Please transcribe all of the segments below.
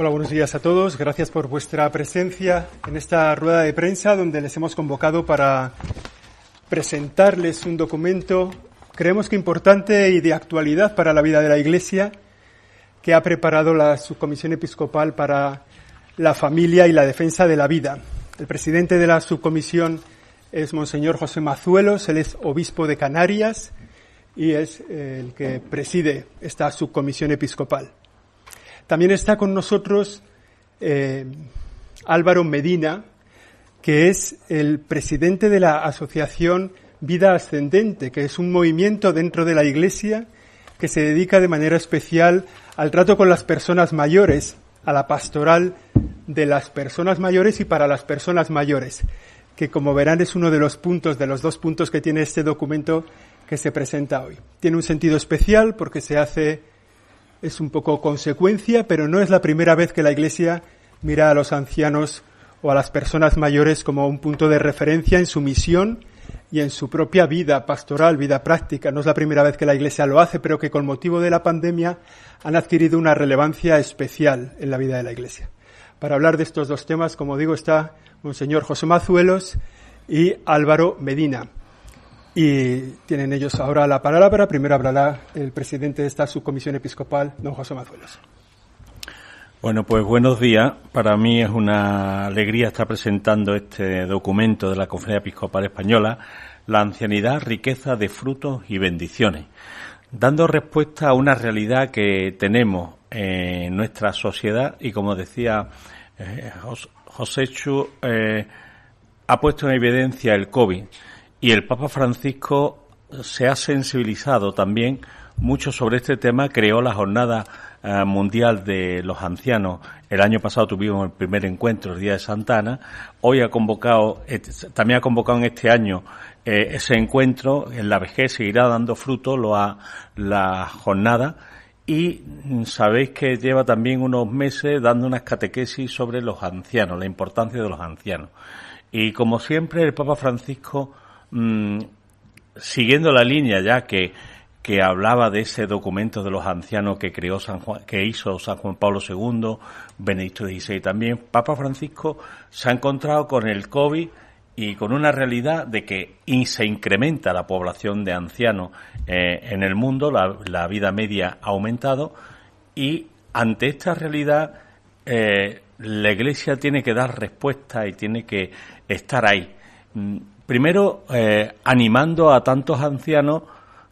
Hola, buenos días a todos. Gracias por vuestra presencia en esta rueda de prensa donde les hemos convocado para presentarles un documento, creemos que importante y de actualidad para la vida de la Iglesia, que ha preparado la Subcomisión Episcopal para la Familia y la Defensa de la Vida. El presidente de la subcomisión es Monseñor José Mazuelos, él es obispo de Canarias y es el que preside esta subcomisión episcopal. También está con nosotros eh, Álvaro Medina, que es el presidente de la Asociación Vida Ascendente, que es un movimiento dentro de la Iglesia que se dedica de manera especial al trato con las personas mayores, a la pastoral de las personas mayores y para las personas mayores, que como verán es uno de los puntos, de los dos puntos que tiene este documento que se presenta hoy. Tiene un sentido especial porque se hace es un poco consecuencia, pero no es la primera vez que la Iglesia mira a los ancianos o a las personas mayores como un punto de referencia en su misión y en su propia vida pastoral, vida práctica. No es la primera vez que la Iglesia lo hace, pero que con motivo de la pandemia han adquirido una relevancia especial en la vida de la Iglesia. Para hablar de estos dos temas, como digo, está Monseñor José Mazuelos y Álvaro Medina. Y tienen ellos ahora la palabra. Primero hablará el presidente de esta subcomisión episcopal, don José Mazuelos. Bueno, pues buenos días. Para mí es una alegría estar presentando este documento de la Conferencia Episcopal Española, La ancianidad, riqueza de frutos y bendiciones, dando respuesta a una realidad que tenemos en nuestra sociedad y como decía eh, José Chu, eh, ha puesto en evidencia el COVID y el Papa Francisco se ha sensibilizado también mucho sobre este tema, creó la Jornada eh, Mundial de los Ancianos. El año pasado tuvimos el primer encuentro, el Día de Santana. Hoy ha convocado, también ha convocado en este año eh, ese encuentro. En la vejez seguirá dando fruto lo ha, la jornada. Y sabéis que lleva también unos meses dando unas catequesis sobre los ancianos, la importancia de los ancianos. Y como siempre, el Papa Francisco Mm, siguiendo la línea ya que, que hablaba de ese documento de los ancianos que creó San Juan, que hizo San Juan Pablo II, Benedicto XVI también, Papa Francisco se ha encontrado con el COVID y con una realidad de que se incrementa la población de ancianos eh, en el mundo, la, la, vida media ha aumentado y ante esta realidad eh, la Iglesia tiene que dar respuesta y tiene que estar ahí. Primero, eh, animando a tantos ancianos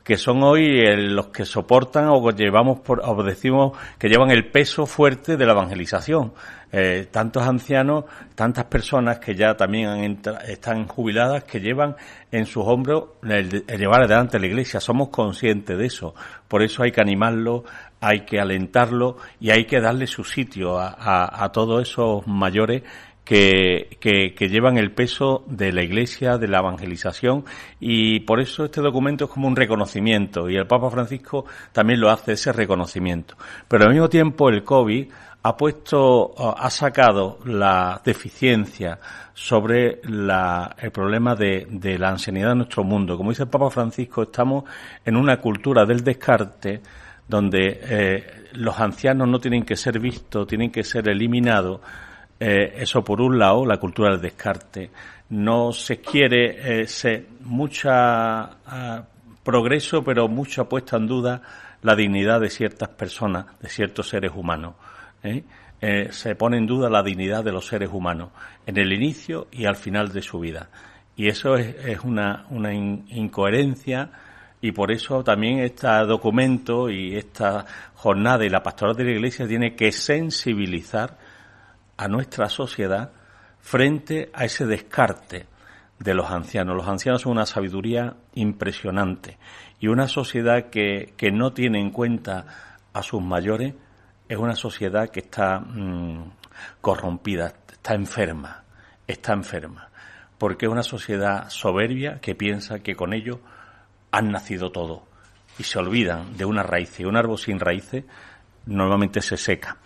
que son hoy los que soportan o llevamos por, o decimos que llevan el peso fuerte de la evangelización. Eh, tantos ancianos, tantas personas que ya también están jubiladas, que llevan en sus hombros el, llevar adelante la iglesia. Somos conscientes de eso. Por eso hay que animarlo, hay que alentarlo y hay que darle su sitio a, a todos esos mayores que, que, llevan el peso de la Iglesia, de la evangelización, y por eso este documento es como un reconocimiento, y el Papa Francisco también lo hace ese reconocimiento. Pero al mismo tiempo el COVID ha puesto, ha sacado la deficiencia sobre la, el problema de, de la ancianidad en nuestro mundo. Como dice el Papa Francisco, estamos en una cultura del descarte donde eh, los ancianos no tienen que ser vistos, tienen que ser eliminados, eh, eso por un lado, la cultura del descarte. No se quiere eh, se, mucha ah, progreso, pero mucha puesta en duda la dignidad de ciertas personas, de ciertos seres humanos. ¿eh? se pone en duda la dignidad de los seres humanos en el inicio y al final de su vida. Y eso es, es una, una incoherencia y por eso también este documento y esta jornada y la pastoral de la Iglesia tiene que sensibilizar a nuestra sociedad frente a ese descarte de los ancianos. Los ancianos son una sabiduría impresionante y una sociedad que, que no tiene en cuenta a sus mayores es una sociedad que está mm, corrompida, está enferma, está enferma, porque es una sociedad soberbia que piensa que con ello han nacido todo y se olvidan de una raíz y un árbol sin raíces normalmente se seca.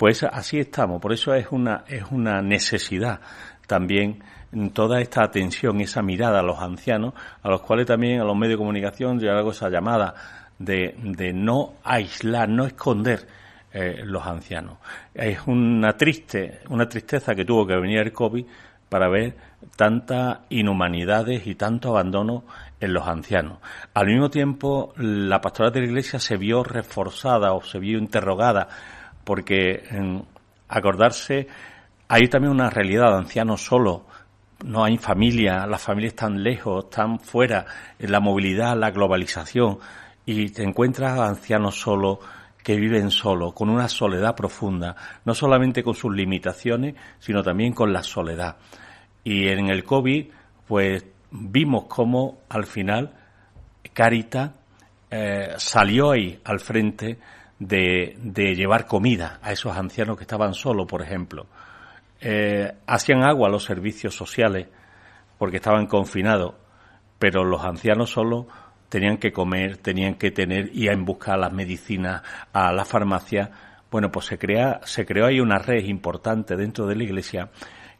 Pues así estamos, por eso es una, es una necesidad también toda esta atención, esa mirada a los ancianos, a los cuales también a los medios de comunicación yo hago esa llamada de, de no aislar, no esconder eh, los ancianos. Es una triste, una tristeza que tuvo que venir el COVID para ver tantas inhumanidades y tanto abandono en los ancianos. Al mismo tiempo, la pastoral de la Iglesia se vio reforzada o se vio interrogada porque en acordarse hay también una realidad de ancianos solos, no hay familia, las familias están lejos, están fuera, la movilidad, la globalización, y te encuentras ancianos solos que viven solos, con una soledad profunda, no solamente con sus limitaciones, sino también con la soledad. Y en el COVID, pues vimos cómo al final Carita eh, salió ahí al frente de, llevar comida a esos ancianos que estaban solos, por ejemplo. Eh, hacían agua los servicios sociales porque estaban confinados, pero los ancianos solo tenían que comer, tenían que tener, ir en busca de las medicinas, a la farmacia. Bueno, pues se crea, se creó ahí una red importante dentro de la iglesia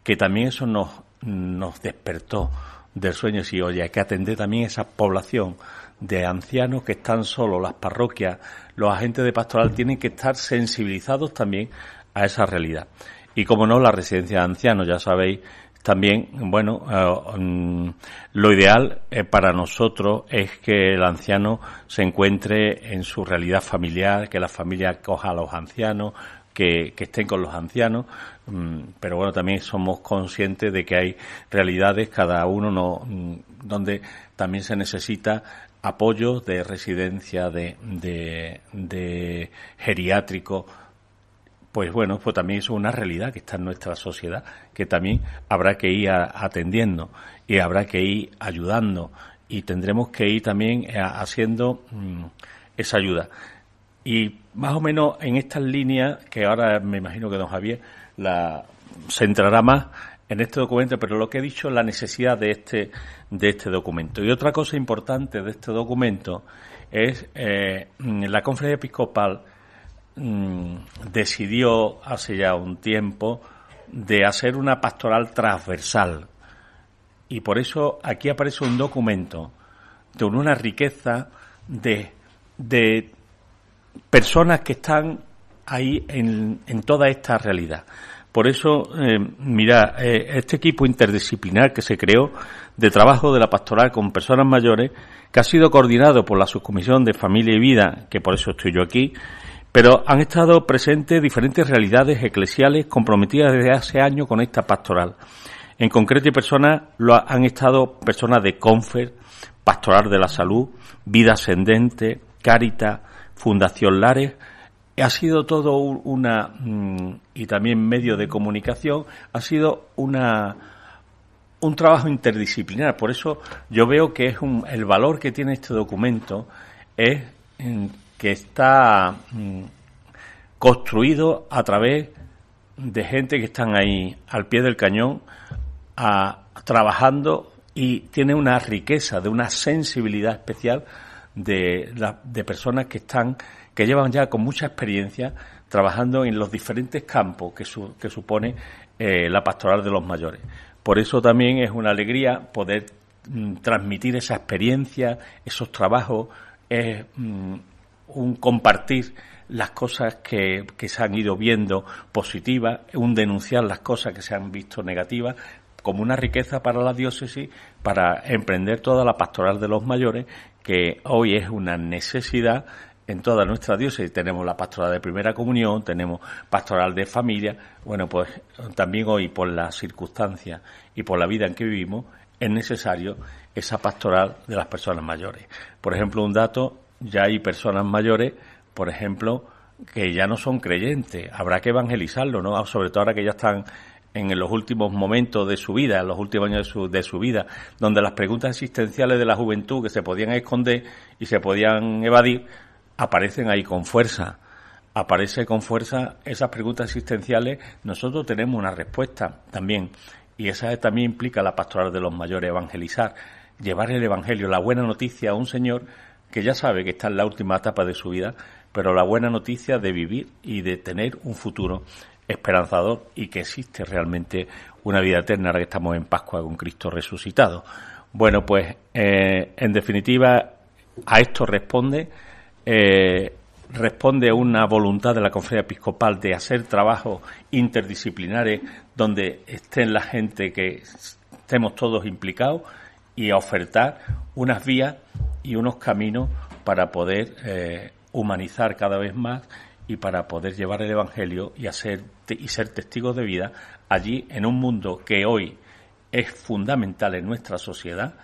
que también eso nos, nos despertó del sueño. Y oye, hay que atender también esa población de ancianos que están solos, las parroquias, los agentes de pastoral tienen que estar sensibilizados también a esa realidad. Y como no, la residencia de ancianos, ya sabéis, también, bueno, eh, mm, lo ideal eh, para nosotros es que el anciano se encuentre en su realidad familiar, que la familia coja a los ancianos, que, estén con los ancianos, mm, pero bueno, también somos conscientes de que hay realidades, cada uno no, mm, donde también se necesita apoyo de residencia, de, de, de geriátrico, pues bueno, pues también es una realidad que está en nuestra sociedad, que también habrá que ir atendiendo y habrá que ir ayudando y tendremos que ir también eh, haciendo mm, esa ayuda. Y más o menos en estas líneas, que ahora me imagino que don Javier la centrará más en este documento, pero lo que he dicho es la necesidad de este, de este documento. Y otra cosa importante de este documento es eh, la conferencia episcopal Mm, decidió hace ya un tiempo de hacer una pastoral transversal. Y por eso aquí aparece un documento de una riqueza de, de personas que están ahí en, en toda esta realidad. Por eso, eh, mira, eh, este equipo interdisciplinar que se creó de trabajo de la pastoral con personas mayores, que ha sido coordinado por la Subcomisión de Familia y Vida, que por eso estoy yo aquí, pero han estado presentes diferentes realidades eclesiales comprometidas desde hace años con esta pastoral. En concreto, personas lo han estado personas de Confer, Pastoral de la Salud, Vida Ascendente, Carita, Fundación Lares. Ha sido todo una mm, y también medio de comunicación. Ha sido una un trabajo interdisciplinar. Por eso yo veo que es un, el valor que tiene este documento es que está mm, construido a través de gente que están ahí al pie del cañón trabajando y tiene una riqueza, de una sensibilidad especial de, de personas que están, que llevan ya con mucha experiencia trabajando en los diferentes campos que, que supone eh, la pastoral de los mayores. Por eso también es una alegría poder mm, transmitir esa experiencia, esos trabajos, es mm, un compartir las cosas que, que, se han ido viendo positivas, un denunciar las cosas que se han visto negativas, como una riqueza para la diócesis para emprender toda la pastoral de los mayores, que hoy es una necesidad en toda nuestra diócesis. Tenemos la pastoral de primera comunión, tenemos pastoral de familia. Bueno, pues también hoy, por las circunstancias y por la vida en que vivimos, es necesario esa pastoral de las personas mayores. Por ejemplo, un dato ya hay personas mayores, por ejemplo, que ya no son creyentes. Habrá que evangelizarlo, ¿no? Sobre todo ahora que ya están en los últimos momentos de su vida, en los últimos años de su, de su vida, donde las preguntas existenciales de la juventud que se podían esconder y se podían evadir, aparecen ahí con fuerza. Aparece con fuerza esas preguntas existenciales. Nosotros tenemos una respuesta también. Y esa también implica la pastoral de los mayores, evangelizar, llevar el evangelio, la buena noticia a un señor que ya sabe que está en la última etapa de su vida, pero la buena noticia de vivir y de tener un futuro esperanzador y que existe realmente una vida eterna ahora que estamos en Pascua con Cristo resucitado. Bueno, pues eh, en definitiva a esto responde eh, responde a una voluntad de la Conferencia Episcopal de hacer trabajos interdisciplinares donde estén la gente que estemos todos implicados y a ofertar unas vías y unos caminos para poder eh, humanizar cada vez más y para poder llevar el Evangelio y, hacer, y ser testigos de vida allí en un mundo que hoy es fundamental en nuestra sociedad.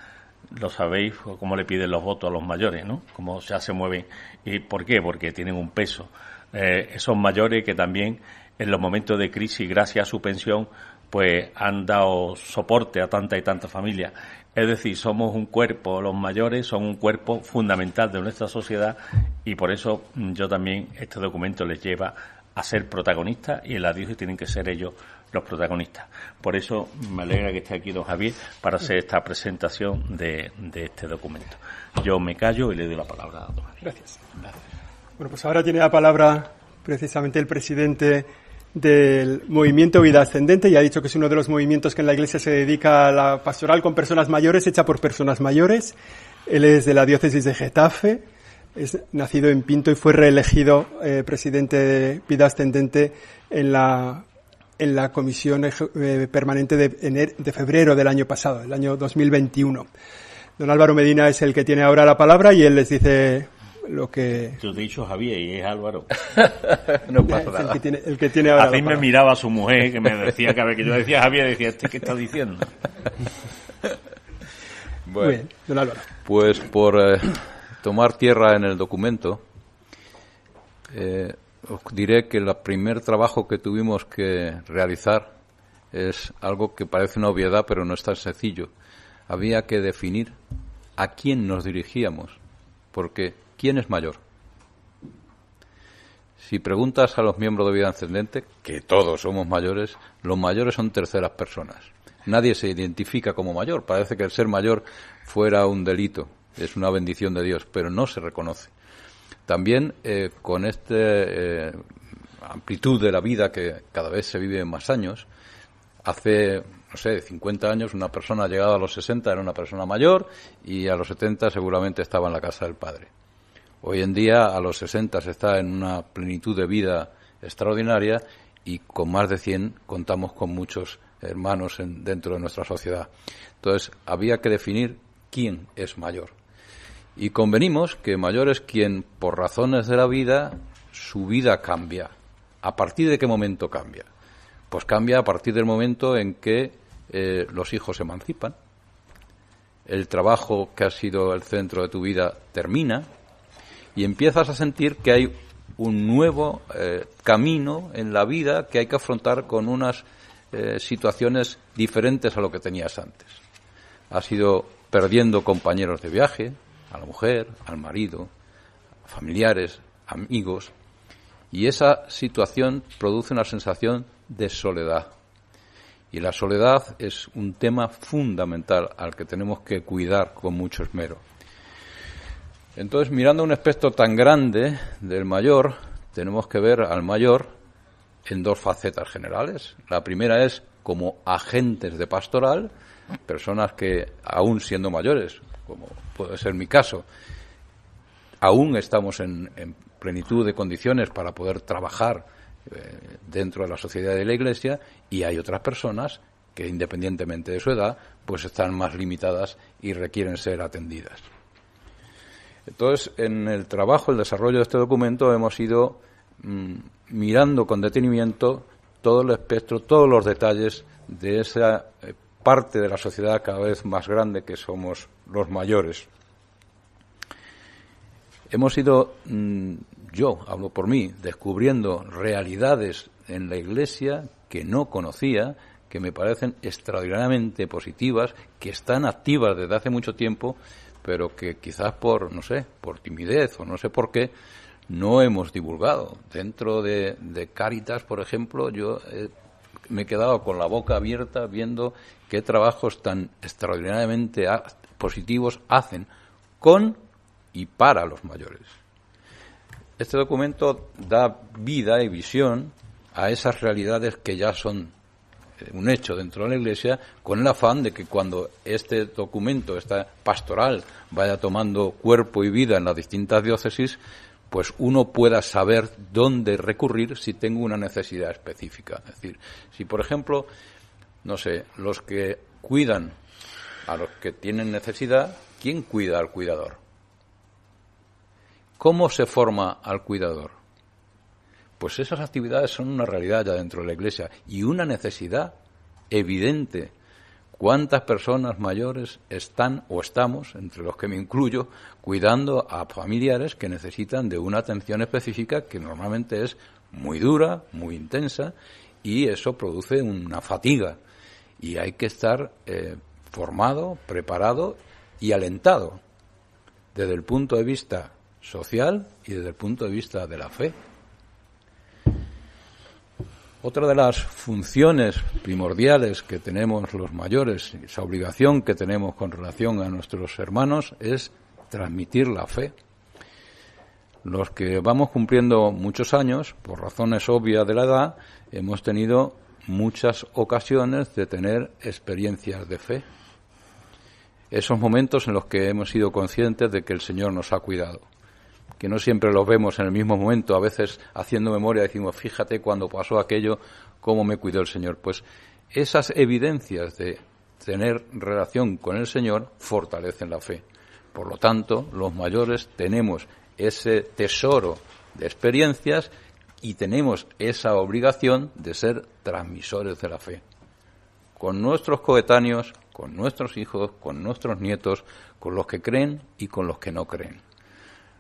Lo sabéis cómo le piden los votos a los mayores, ¿no? Cómo ya se mueven. ¿Y por qué? Porque tienen un peso. Eh, esos mayores que también en los momentos de crisis, gracias a su pensión, pues han dado soporte a tanta y tanta familia. Es decir, somos un cuerpo, los mayores son un cuerpo fundamental de nuestra sociedad y por eso mm, yo también este documento les lleva a ser protagonistas y en la diócesis tienen que ser ellos los protagonistas. Por eso me alegra que esté aquí don Javier para hacer esta presentación de, este documento. Yo me callo y le doy la palabra a don Javier. Gracias. Bueno, pues ahora tiene la palabra precisamente el presidente del movimiento Vida Ascendente y ha dicho que es uno de los movimientos que en la Iglesia se dedica a la pastoral con personas mayores, hecha por personas mayores. Él es de la diócesis de Getafe, es nacido en Pinto y fue reelegido eh, presidente de Vida Ascendente en la, en la comisión eh, permanente de, de febrero del año pasado, el año 2021. Don Álvaro Medina es el que tiene ahora la palabra y él les dice lo que... Yo te he dicho Javier y es Álvaro. no pasa nada. El que tiene, el que tiene ahora A me miraba su mujer que me decía que, que yo decía Javier, decía, ¿este qué está diciendo? bueno, bien, don Álvaro. Pues por eh, tomar tierra en el documento, eh, os diré que el primer trabajo que tuvimos que realizar es algo que parece una obviedad, pero no es tan sencillo. Había que definir a quién nos dirigíamos, porque ¿quién es mayor? Si preguntas a los miembros de vida ascendente, que todos somos mayores, los mayores son terceras personas. Nadie se identifica como mayor. Parece que el ser mayor fuera un delito. Es una bendición de Dios, pero no se reconoce. También eh, con esta eh, amplitud de la vida que cada vez se vive en más años, hace, no sé, 50 años una persona llegada a los 60 era una persona mayor y a los 70 seguramente estaba en la casa del padre. Hoy en día, a los 60 se está en una plenitud de vida extraordinaria y con más de 100 contamos con muchos hermanos dentro de nuestra sociedad. Entonces, había que definir quién es mayor. Y convenimos que mayor es quien, por razones de la vida, su vida cambia. ¿A partir de qué momento cambia? Pues cambia a partir del momento en que eh, los hijos se emancipan, el trabajo que ha sido el centro de tu vida termina, y empiezas a sentir que hay un nuevo eh, camino en la vida que hay que afrontar con unas eh, situaciones diferentes a lo que tenías antes. Has ido perdiendo compañeros de viaje, a la mujer, al marido, familiares, amigos, y esa situación produce una sensación de soledad. Y la soledad es un tema fundamental al que tenemos que cuidar con mucho esmero. Entonces, mirando un aspecto tan grande del mayor, tenemos que ver al mayor en dos facetas generales. La primera es como agentes de pastoral, personas que, aún siendo mayores, como puede ser mi caso, aún estamos en, plenitud de condiciones para poder trabajar eh, dentro de la sociedad de la Iglesia y hay otras personas que, independientemente de su edad, pues están más limitadas y requieren ser atendidas. Entonces, en el trabajo, el desarrollo de este documento, hemos ido mm, mirando con detenimiento todo el espectro, todos los detalles de esa eh, parte de la sociedad cada vez más grande que somos los mayores. Hemos ido, mm, yo hablo por mí, descubriendo realidades en la Iglesia que no conocía, que me parecen extraordinariamente positivas, que están activas desde hace mucho tiempo pero que quizás por, no sé, por timidez o no sé por qué, no hemos divulgado. Dentro de, de Caritas, por ejemplo, yo me he quedado con la boca abierta viendo qué trabajos tan extraordinariamente positivos hacen con y para los mayores. Este documento da vida y visión a esas realidades que ya son un hecho dentro de la Iglesia con el afán de que cuando este documento, esta pastoral, vaya tomando cuerpo y vida en las distintas diócesis, pues uno pueda saber dónde recurrir si tengo una necesidad específica. Es decir, si por ejemplo, no sé, los que cuidan a los que tienen necesidad, ¿quién cuida al cuidador? ¿Cómo se forma al cuidador? Pues esas actividades son una realidad ya dentro de la Iglesia y una necesidad evidente. ¿Cuántas personas mayores están o estamos, entre los que me incluyo, cuidando a familiares que necesitan de una atención específica que normalmente es muy dura, muy intensa y eso produce una fatiga y hay que estar eh, formado, preparado y alentado desde el punto de vista social y desde el punto de vista de la fe. Otra de las funciones primordiales que tenemos los mayores, esa obligación que tenemos con relación a nuestros hermanos, es transmitir la fe. Los que vamos cumpliendo muchos años, por razones obvias de la edad, hemos tenido muchas ocasiones de tener experiencias de fe. Esos momentos en los que hemos sido conscientes de que el Señor nos ha cuidado que no siempre los vemos en el mismo momento, a veces haciendo memoria decimos, fíjate cuando pasó aquello, cómo me cuidó el Señor. Pues esas evidencias de tener relación con el Señor fortalecen la fe. Por lo tanto, los mayores tenemos ese tesoro de experiencias y tenemos esa obligación de ser transmisores de la fe. Con nuestros coetáneos, con nuestros hijos, con nuestros nietos, con los que creen y con los que no creen.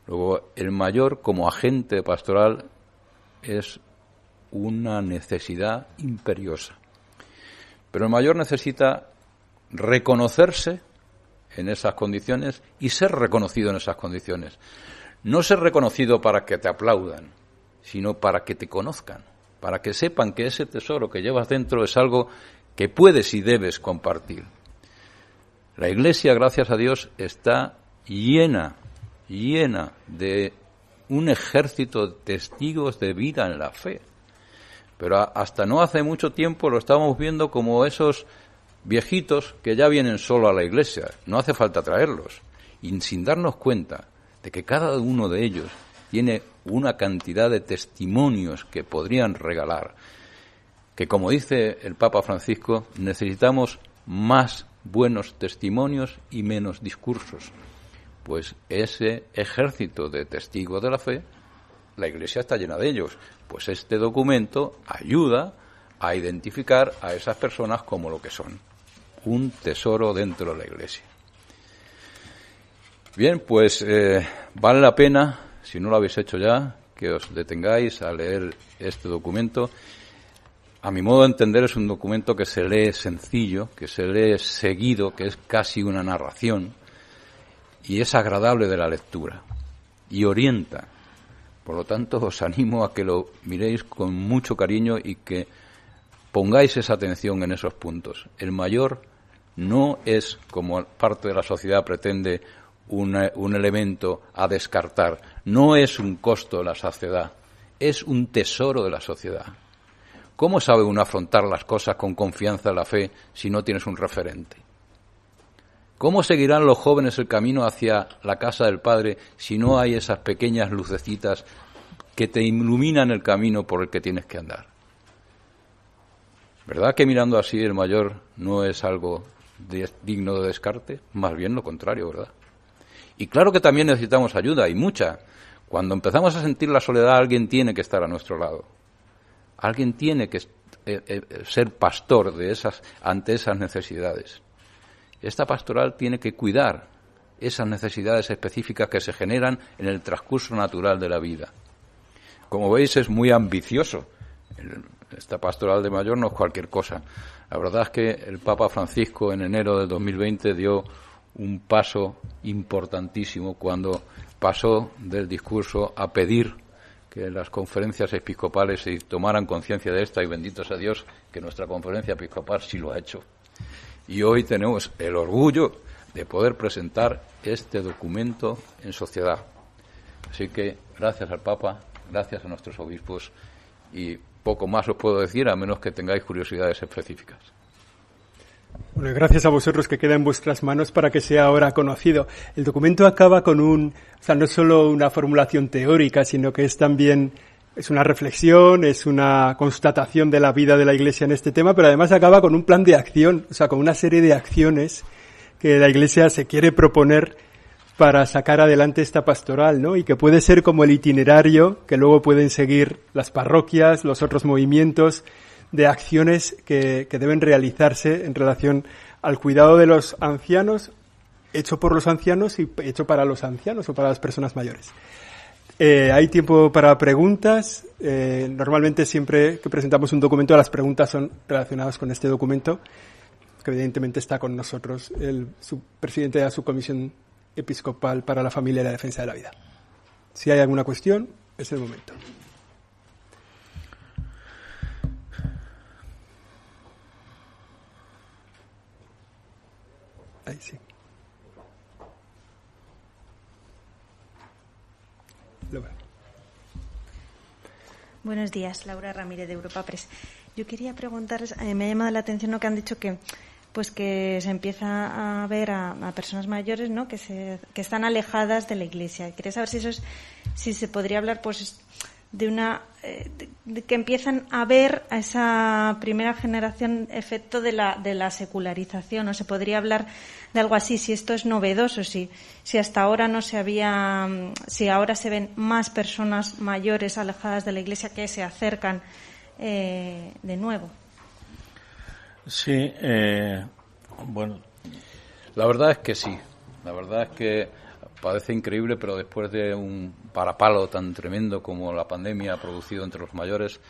Luego, el mayor como agente pastoral es una necesidad imperiosa. Pero el mayor necesita reconocerse en esas condiciones y ser reconocido en esas condiciones. No ser reconocido para que te aplaudan, sino para que te conozcan, para que sepan que ese tesoro que llevas dentro es algo que puedes y debes compartir. La Iglesia, gracias a Dios, está llena llena de un ejército de testigos de vida en la fe. Pero hasta no hace mucho tiempo lo estamos viendo como esos viejitos que ya vienen solo a la iglesia. No hace falta traerlos. Y sin darnos cuenta de que cada uno de ellos tiene una cantidad de testimonios que podrían regalar. Que como dice el Papa Francisco, necesitamos más buenos testimonios y menos discursos pues ese ejército de testigos de la fe, la Iglesia está llena de ellos. Pues este documento ayuda a identificar a esas personas como lo que son, un tesoro dentro de la Iglesia. Bien, pues eh, vale la pena, si no lo habéis hecho ya, que os detengáis a leer este documento. A mi modo de entender es un documento que se lee sencillo, que se lee seguido, que es casi una narración y es agradable de la lectura y orienta. Por lo tanto, os animo a que lo miréis con mucho cariño y que pongáis esa atención en esos puntos. El mayor no es, como parte de la sociedad pretende, un elemento a descartar, no es un costo de la sociedad, es un tesoro de la sociedad. ¿Cómo sabe uno afrontar las cosas con confianza en la fe si no tienes un referente? ¿Cómo seguirán los jóvenes el camino hacia la casa del Padre si no hay esas pequeñas lucecitas que te iluminan el camino por el que tienes que andar? ¿Verdad que mirando así el mayor no es algo digno de descarte? Más bien lo contrario, ¿verdad? Y claro que también necesitamos ayuda, y mucha. Cuando empezamos a sentir la soledad, alguien tiene que estar a nuestro lado. Alguien tiene que eh, eh, ser pastor de esas, ante esas necesidades. Esta pastoral tiene que cuidar esas necesidades específicas que se generan en el transcurso natural de la vida. Como veis, es muy ambicioso. Esta pastoral de mayor no es cualquier cosa. La verdad es que el Papa Francisco en enero del 2020 dio un paso importantísimo cuando pasó del discurso a pedir que las conferencias episcopales se tomaran conciencia de esta y bendito sea Dios que nuestra conferencia episcopal sí lo ha hecho y hoy tenemos el orgullo de poder presentar este documento en sociedad. Así que gracias al Papa, gracias a nuestros obispos y poco más os puedo decir a menos que tengáis curiosidades específicas. Bueno, gracias a vosotros que queda en vuestras manos para que sea ahora conocido. El documento acaba con un, o sea, no solo una formulación teórica, sino que es también, es una reflexión, es una constatación de la vida de la Iglesia en este tema, pero además acaba con un plan de acción, o sea, con una serie de acciones que la Iglesia se quiere proponer para sacar adelante esta pastoral, ¿no? Y que puede ser como el itinerario que luego pueden seguir las parroquias, los otros movimientos, de acciones que, deben realizarse en relación al cuidado de los ancianos, hecho por los ancianos y hecho para los ancianos o para las personas mayores. Eh, hay tiempo para preguntas. Eh, normalmente siempre que presentamos un documento, las preguntas son relacionadas con este documento, que evidentemente está con nosotros el presidente de la subcomisión episcopal para la familia y la defensa de la vida. Si hay alguna cuestión, es el momento. sí. Buenos días, Laura Ramírez de Europa Press. Yo quería preguntarles, eh, me ha llamado la atención lo que han dicho que pues que se empieza a ver a, personas mayores, ¿no? Que se, que están alejadas de la Iglesia. Quería saber si eso es, si se podría hablar, pues de una eh, de, que empiezan a ver a esa primera generación efecto de la, de la secularización. O se podría hablar de algo así si esto es novedoso si si hasta ahora no se había si ahora se ven más personas mayores alejadas de la iglesia que se acercan eh, de nuevo. Sí eh, bueno. La verdad es que sí. La verdad es que parece increíble, pero después de un parapalo tan tremendo como la pandemia ha producido entre los mayores,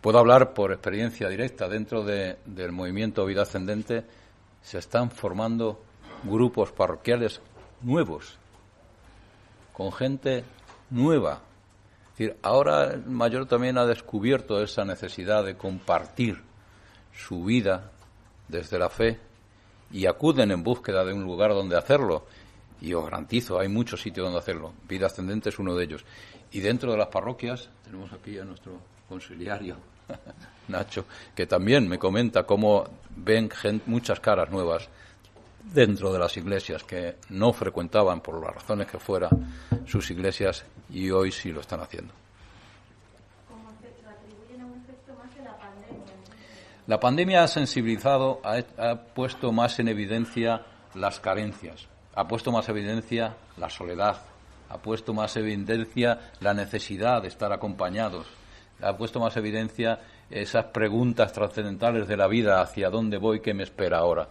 puedo hablar por experiencia directa. Dentro del movimiento Vida Ascendente se están formando grupos parroquiales nuevos, con gente nueva. Es decir, ahora el mayor también ha descubierto esa necesidad de compartir su vida desde la fe y acuden en búsqueda de un lugar donde hacerlo y os garantizo, hay muchos sitios donde hacerlo. Vida Ascendente es uno de ellos. Y dentro de las parroquias, tenemos aquí a nuestro conciliario, Nacho, que también me comenta cómo ven muchas caras nuevas dentro de las iglesias que no frecuentaban por las razones que fuera sus iglesias y hoy sí lo están haciendo. La pandemia ha sensibilizado, ha puesto más en evidencia las carencias ha puesto más evidencia la soledad, ha puesto más evidencia la necesidad de estar acompañados, ha puesto más evidencia esas preguntas trascendentales de la vida, hacia dónde voy, qué me espera ahora.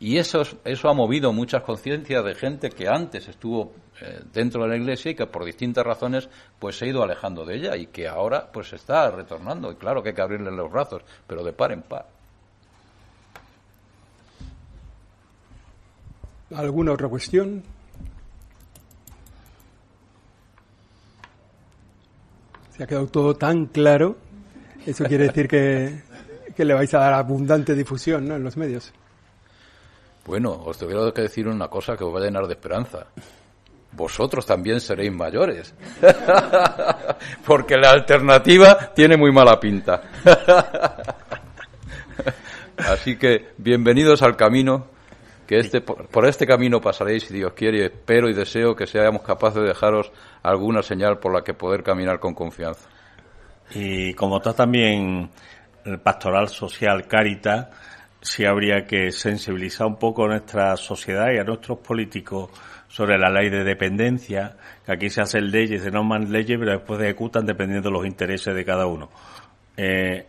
Y eso, eso ha movido muchas conciencias de gente que antes estuvo eh, dentro de la Iglesia y que por distintas razones pues se ha ido alejando de ella y que ahora pues está retornando. Y claro que hay que abrirle los brazos, pero de par en par. ¿Alguna otra cuestión? Se ha quedado todo tan claro. Eso quiere decir que, le vais a dar abundante difusión ¿no? en los medios. Bueno, os tengo que decir una cosa que os va a llenar de esperanza. Vosotros también seréis mayores. Porque la alternativa tiene muy mala pinta. Así que bienvenidos al camino que este, por este camino pasaréis, si Dios quiere, espero y deseo que seamos capaces de dejaros alguna señal por la que poder caminar con confianza. Y como está también el pastoral social Caritas, sí habría que sensibilizar un poco a nuestra sociedad y a nuestros políticos sobre la ley de dependencia, que aquí se hacen leyes, se norman leyes, pero después se ejecutan dependiendo de los intereses de cada uno. Eh,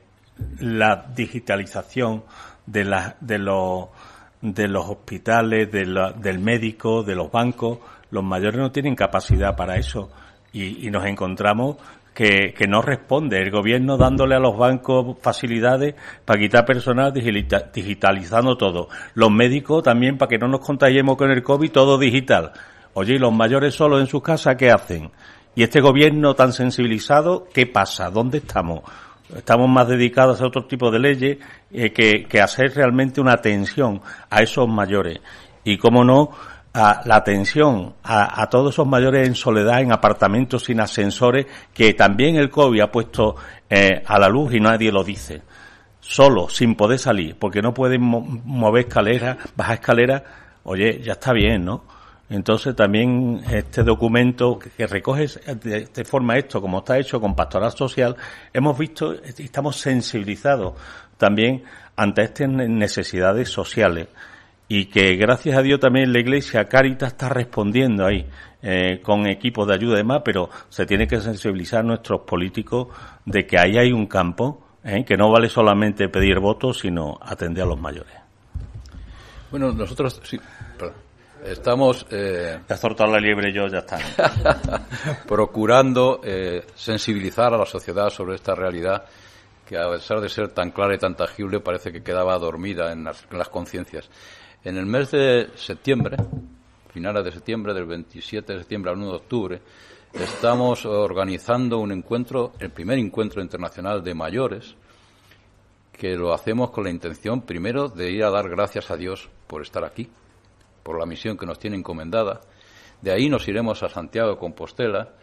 la digitalización de, la, de los de los hospitales, del médico, de los bancos. Los mayores no tienen capacidad para eso y, nos encontramos que, no responde el gobierno dándole a los bancos facilidades para quitar personal digitalizando todo. Los médicos también para que no nos contagiemos con el COVID, todo digital. Oye, ¿y los mayores solos en sus casas qué hacen? Y este gobierno tan sensibilizado, ¿qué pasa? ¿Dónde estamos? Estamos más dedicados a otro tipo de leyes eh, que, a hacer realmente una atención a esos mayores. Y, cómo no, a la atención a, todos esos mayores en soledad, en apartamentos sin ascensores, que también el COVID ha puesto eh, a la luz y nadie lo dice. solo, sin poder salir, porque no pueden mover escaleras, bajar escaleras, oye, ya está bien, ¿no? Entonces también este documento que recoge de, forma esto, como está hecho con pastoral social, hemos visto, estamos sensibilizados también ante estas necesidades sociales y que gracias a Dios también la Iglesia Caritas está respondiendo ahí eh, con equipos de ayuda y demás, pero se tiene que sensibilizar nuestros políticos de que ahí hay un campo ¿eh? que no vale solamente pedir votos, sino atender a los mayores. Bueno, nosotros sí, estamos. Eh, Te has la liebre yo, ya está. procurando eh, sensibilizar a la sociedad sobre esta realidad que, a pesar de ser tan clara y tan tangible, parece que quedaba dormida en las, en las conciencias. En el mes de septiembre, finales de septiembre, del 27 de septiembre al 1 de octubre, estamos organizando un encuentro, el primer encuentro internacional de mayores, que lo hacemos con la intención, primero, de ir a dar gracias a Dios por estar aquí, por la misión que nos tiene encomendada. De ahí nos iremos a Santiago de Compostela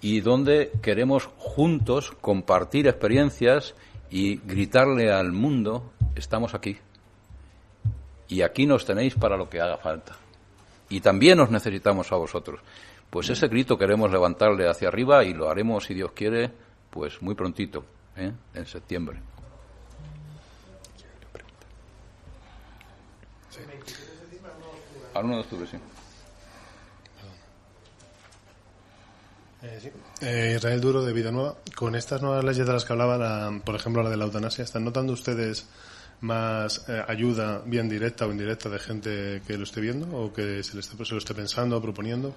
y donde queremos juntos compartir experiencias y gritarle al mundo, estamos aquí, y aquí nos tenéis para lo que haga falta. Y también os necesitamos a vosotros. Pues ese grito queremos levantarle hacia arriba y lo haremos, si Dios quiere, pues muy prontito, ¿eh? en septiembre. Al 1 de octubre, sí. Eh, eh, Israel Duro de Vida Nueva. Con estas nuevas leyes de las que hablaba, por ejemplo la de la eutanasia, ¿están notando ustedes más eh, ayuda, bien directa o indirecta, de gente que lo esté viendo o que se, le esté, se lo esté pensando o proponiendo?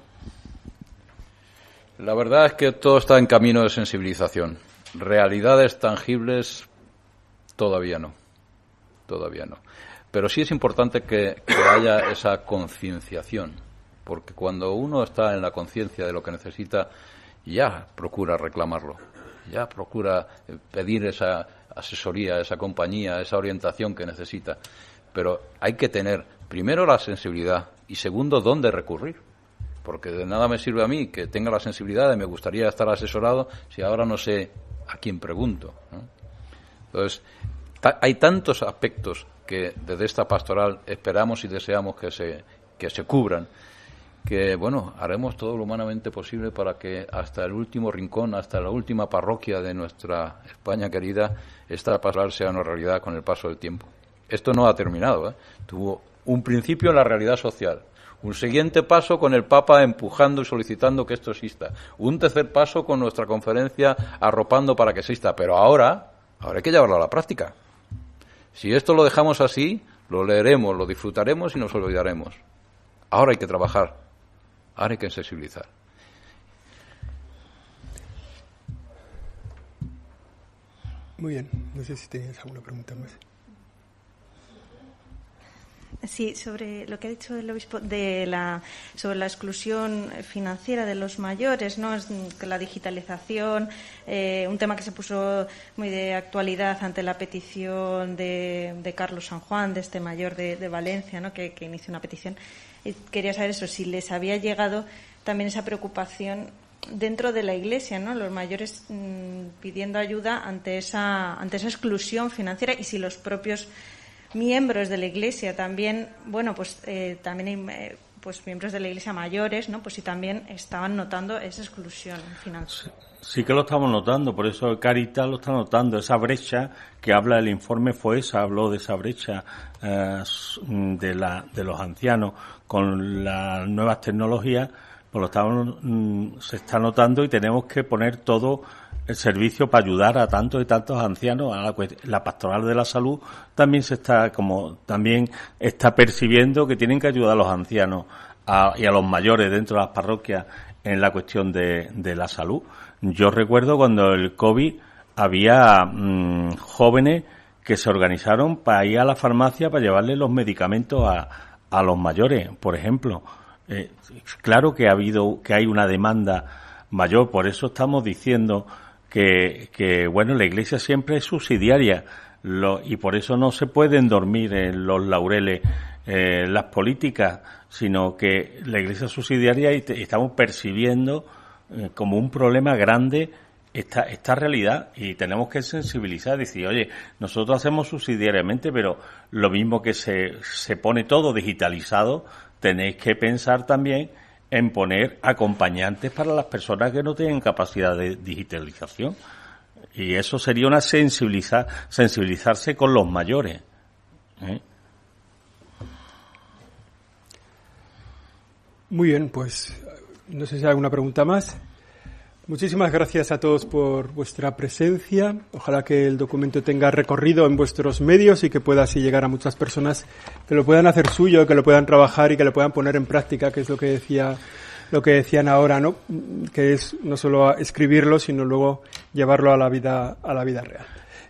La verdad es que todo está en camino de sensibilización. Realidades tangibles todavía no. Todavía no. Pero sí es importante que, haya esa concienciación, porque cuando uno está en la conciencia de lo que necesita, ya procura reclamarlo, ya procura eh, pedir esa asesoría, esa compañía, esa orientación que necesita. Pero hay que tener, primero, la sensibilidad y, segundo, dónde recurrir. Porque de nada me sirve a mí que tenga la sensibilidad y me gustaría estar asesorado si ahora no sé a quién pregunto. Entonces, hay tantos aspectos que desde esta pastoral esperamos y deseamos que se, que se cubran que, bueno, haremos todo lo humanamente posible para que hasta el último rincón, hasta la última parroquia de nuestra España querida, esta pasar sea una realidad con el paso del tiempo. Esto no ha terminado. ¿eh? Tuvo un principio en la realidad social, un siguiente paso con el Papa empujando y solicitando que esto exista, un tercer paso con nuestra conferencia arropando para que exista, pero ahora, ahora hay que llevarlo a la práctica. Si esto lo dejamos así, lo leeremos, lo disfrutaremos y nos olvidaremos. Ahora hay que trabajar Ahora hay que sensibilizar. Muy bien, no sé si tienes alguna pregunta más. Sí, sobre lo que ha dicho el obispo de la, sobre la exclusión financiera de los mayores, ¿no? Es la digitalización, eh, un tema que se puso muy de actualidad ante la petición de, Carlos San Juan, de este mayor de, Valencia, ¿no? Que, que inició una petición quería saber eso, si les había llegado también esa preocupación dentro de la Iglesia, ¿no? Los mayores mm, pidiendo ayuda ante esa, ante esa exclusión financiera y si los propios miembros de la Iglesia también, bueno, pues eh, también hay eh, pues miembros de la Iglesia mayores, ¿no? Pues si también estaban notando esa exclusión financiera. Sí que lo estamos notando, por eso Caritas lo está notando, esa brecha que habla el informe fue esa, habló de esa brecha eh, de, la, de los ancianos con las nuevas tecnologías, pues lo estamos, mm, se está notando y tenemos que poner todo el servicio para ayudar a tantos y tantos ancianos a la, la, pastoral de la salud también se está como también está percibiendo que tienen que ayudar a los ancianos y a los mayores dentro de las parroquias en la cuestión de, la salud yo recuerdo cuando el COVID había mm, jóvenes que se organizaron para ir a la farmacia para llevarle los medicamentos a, a los mayores, por ejemplo. Eh, claro que ha habido, que hay una demanda mayor, por eso estamos diciendo que, que bueno, la Iglesia siempre es subsidiaria y por eso no se pueden dormir en los laureles eh, las políticas, sino que la Iglesia es subsidiaria y estamos percibiendo eh, como un problema grande esta, esta realidad y tenemos que sensibilizar, decir, oye, nosotros hacemos subsidiariamente, pero lo mismo que se, se pone todo digitalizado, tenéis que pensar también en poner acompañantes para las personas que no tienen capacidad de digitalización. Y eso sería una sensibilizar, sensibilizarse con los mayores. ¿eh? Muy bien, pues no sé si hay alguna pregunta más. Muchísimas gracias a todos por vuestra presencia. Ojalá que el documento tenga recorrido en vuestros medios y que pueda así llegar a muchas personas que lo puedan hacer suyo, que lo puedan trabajar y que lo puedan poner en práctica, que es lo que decía, lo que decían ahora, ¿no? Que es no solo escribirlo, sino luego llevarlo a la vida, a la vida real.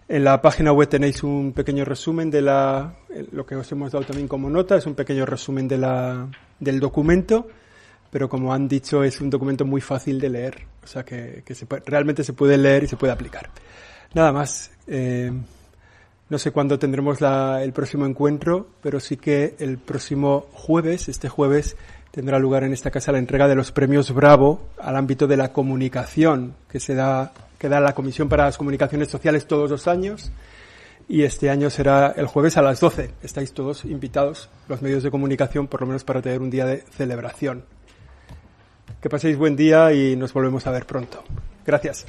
En la página web tenéis un pequeño resumen de la, lo que os hemos dado también como nota, es un pequeño resumen de la, del documento pero como han dicho es un documento muy fácil de leer, o sea que, realmente se puede leer y se puede aplicar. Nada más. Eh, no sé cuándo tendremos el próximo encuentro, pero sí que el próximo jueves, este jueves, tendrá lugar en esta casa la entrega de los premios Bravo al ámbito de la comunicación que se da, que da la Comisión para las Comunicaciones Sociales todos los años. Y este año será el jueves a las 12. Estáis todos invitados, los medios de comunicación, por lo menos para tener un día de celebración. Que paséis buen día y nos volvemos a ver pronto. Gracias.